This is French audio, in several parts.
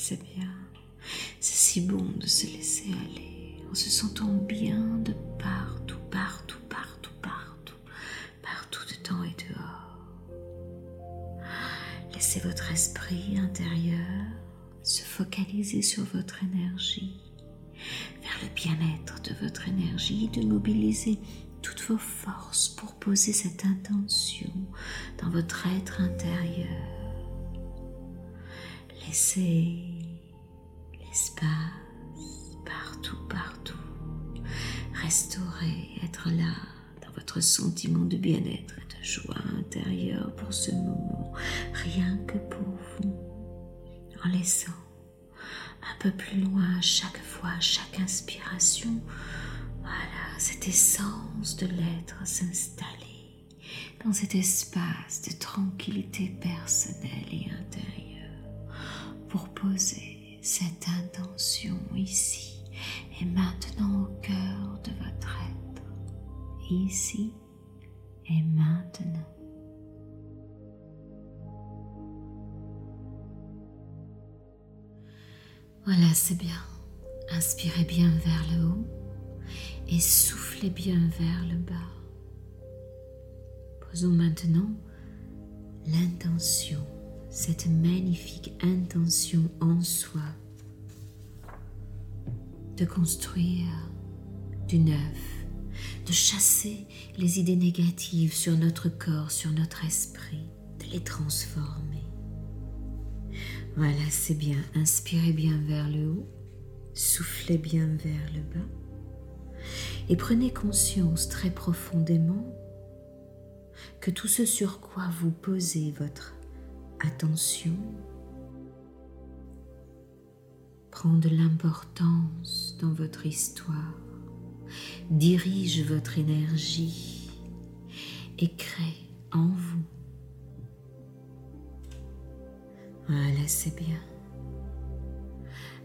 C'est bien. C'est si bon de se laisser aller en se sentant bien de partout, partout, partout, partout, partout dedans et dehors. Laissez votre esprit intérieur se focaliser sur votre énergie, vers le bien-être de votre énergie, de mobiliser toutes vos forces pour poser cette intention dans votre être intérieur. Laissez l'espace partout, partout. Restaurer, être là dans votre sentiment de bien-être et de joie intérieure pour ce moment, rien que pour vous en laissant un peu plus loin chaque fois, chaque inspiration, voilà, cette essence de l'être s'installer dans cet espace de tranquillité personnelle et intérieure pour poser cette intention ici et maintenant au cœur de votre être, ici et maintenant. Voilà, c'est bien. Inspirez bien vers le haut et soufflez bien vers le bas. Posons maintenant l'intention, cette magnifique intention en soi de construire du neuf, de chasser les idées négatives sur notre corps, sur notre esprit, de les transformer. Voilà, c'est bien. Inspirez bien vers le haut, soufflez bien vers le bas et prenez conscience très profondément que tout ce sur quoi vous posez votre attention prend de l'importance dans votre histoire, dirige votre énergie et crée en vous. Voilà, c'est bien.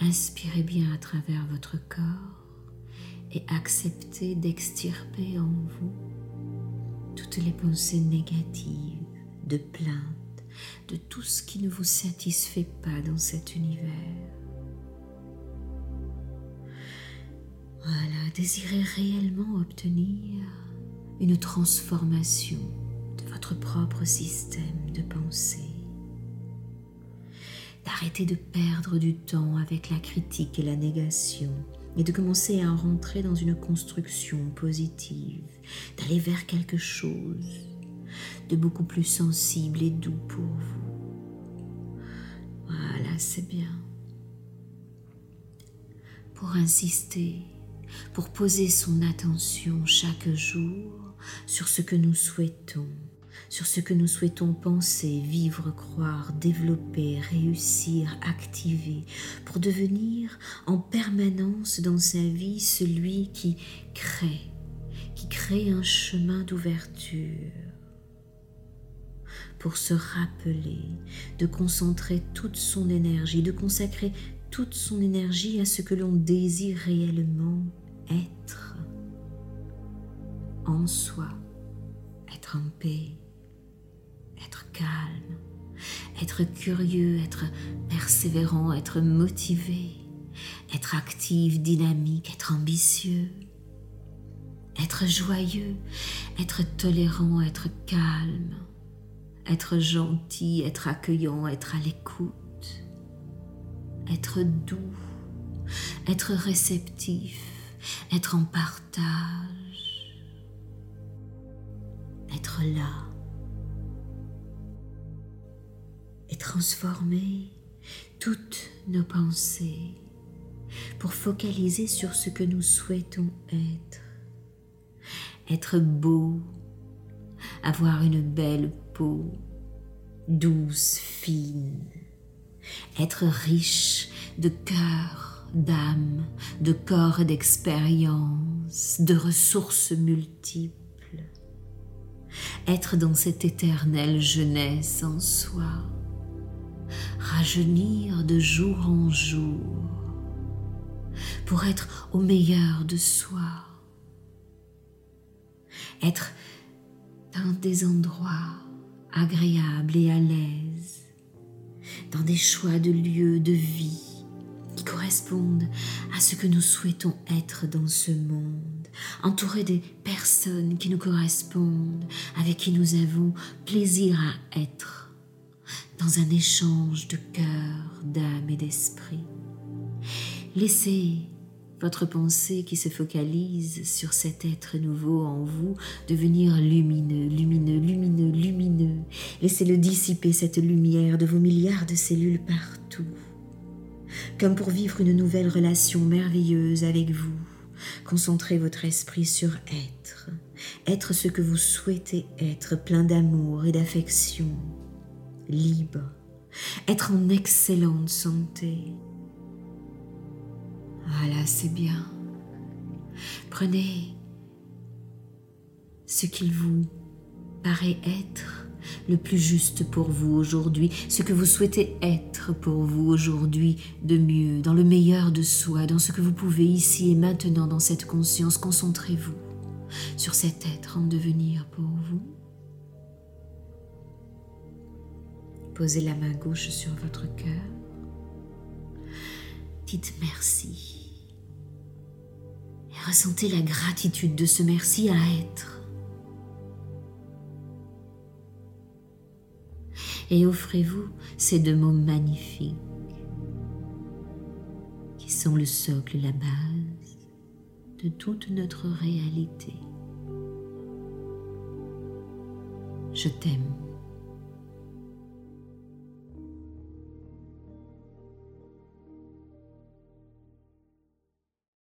Inspirez bien à travers votre corps et acceptez d'extirper en vous toutes les pensées négatives, de plainte, de tout ce qui ne vous satisfait pas dans cet univers. Voilà, désirez réellement obtenir une transformation de votre propre système de pensée. D'arrêter de perdre du temps avec la critique et la négation et de commencer à rentrer dans une construction positive, d'aller vers quelque chose de beaucoup plus sensible et doux pour vous. Voilà, c'est bien. Pour insister pour poser son attention chaque jour sur ce que nous souhaitons, sur ce que nous souhaitons penser, vivre, croire, développer, réussir, activer, pour devenir en permanence dans sa vie celui qui crée, qui crée un chemin d'ouverture pour se rappeler de concentrer toute son énergie, de consacrer toute son énergie à ce que l'on désire réellement être. En soi, être en paix, être calme, être curieux, être persévérant, être motivé, être actif, dynamique, être ambitieux, être joyeux, être tolérant, être calme, être gentil, être accueillant, être à l'écoute, être doux, être réceptif, être en partage, être là. Et transformer toutes nos pensées pour focaliser sur ce que nous souhaitons être. Être beau, avoir une belle douce, fine, être riche de cœur, d'âme, de corps et d'expérience, de ressources multiples. Être dans cette éternelle jeunesse en soi, rajeunir de jour en jour, pour être au meilleur de soi, être dans des endroits agréables et à l'aise, dans des choix de lieux de vie correspondent à ce que nous souhaitons être dans ce monde, entourés des personnes qui nous correspondent, avec qui nous avons plaisir à être, dans un échange de cœur, d'âme et d'esprit. Laissez votre pensée qui se focalise sur cet être nouveau en vous devenir lumineux, lumineux, lumineux, lumineux. Laissez-le dissiper cette lumière de vos milliards de cellules partout comme pour vivre une nouvelle relation merveilleuse avec vous. Concentrez votre esprit sur être, être ce que vous souhaitez être, plein d'amour et d'affection, libre, être en excellente santé. C'est bien. Prenez ce qu'il vous paraît être le plus juste pour vous aujourd'hui, ce que vous souhaitez être pour vous aujourd'hui de mieux, dans le meilleur de soi, dans ce que vous pouvez ici et maintenant dans cette conscience. Concentrez-vous sur cet être en devenir pour vous. Posez la main gauche sur votre cœur. Dites merci. Ressentez la gratitude de ce merci à être. Et offrez-vous ces deux mots magnifiques qui sont le socle, la base de toute notre réalité. Je t'aime.